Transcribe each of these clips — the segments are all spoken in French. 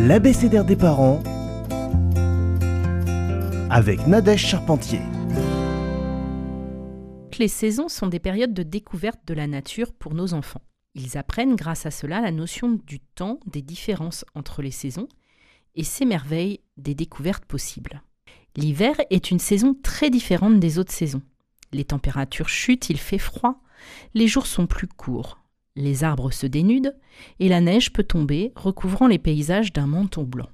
l'abécédaire des parents avec Nadège Charpentier. Les saisons sont des périodes de découverte de la nature pour nos enfants. Ils apprennent grâce à cela la notion du temps, des différences entre les saisons et s'émerveillent des découvertes possibles. L'hiver est une saison très différente des autres saisons. Les températures chutent, il fait froid, les jours sont plus courts, les arbres se dénudent et la neige peut tomber, recouvrant les paysages d'un manteau blanc.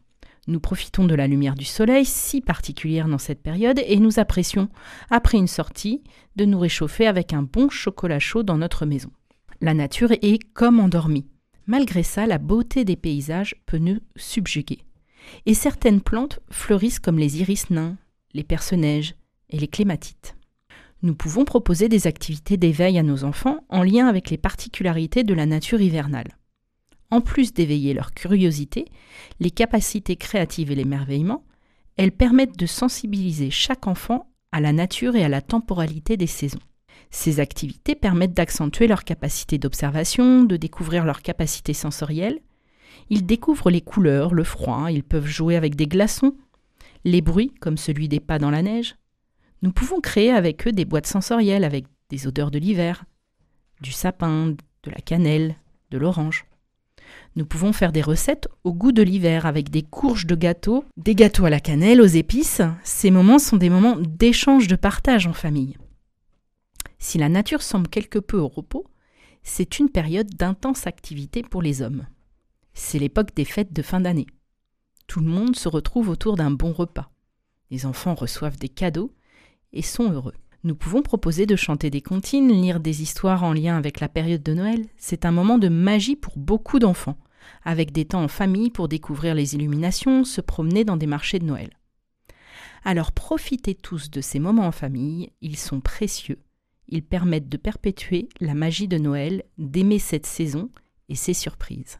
Nous profitons de la lumière du soleil, si particulière dans cette période, et nous apprécions, après une sortie, de nous réchauffer avec un bon chocolat chaud dans notre maison. La nature est comme endormie. Malgré ça, la beauté des paysages peut nous subjuguer. Et certaines plantes fleurissent comme les iris nains, les perce-neiges et les clématites. Nous pouvons proposer des activités d'éveil à nos enfants en lien avec les particularités de la nature hivernale. En plus d'éveiller leur curiosité, les capacités créatives et l'émerveillement, elles permettent de sensibiliser chaque enfant à la nature et à la temporalité des saisons. Ces activités permettent d'accentuer leur capacité d'observation, de découvrir leurs capacités sensorielles. Ils découvrent les couleurs, le froid, ils peuvent jouer avec des glaçons, les bruits comme celui des pas dans la neige. Nous pouvons créer avec eux des boîtes sensorielles avec des odeurs de l'hiver, du sapin, de la cannelle, de l'orange. Nous pouvons faire des recettes au goût de l'hiver avec des courges de gâteaux, des gâteaux à la cannelle, aux épices. Ces moments sont des moments d'échange, de partage en famille. Si la nature semble quelque peu au repos, c'est une période d'intense activité pour les hommes. C'est l'époque des fêtes de fin d'année. Tout le monde se retrouve autour d'un bon repas. Les enfants reçoivent des cadeaux et sont heureux. Nous pouvons proposer de chanter des comptines, lire des histoires en lien avec la période de Noël. C'est un moment de magie pour beaucoup d'enfants, avec des temps en famille pour découvrir les illuminations, se promener dans des marchés de Noël. Alors profitez tous de ces moments en famille, ils sont précieux, ils permettent de perpétuer la magie de Noël, d'aimer cette saison et ses surprises.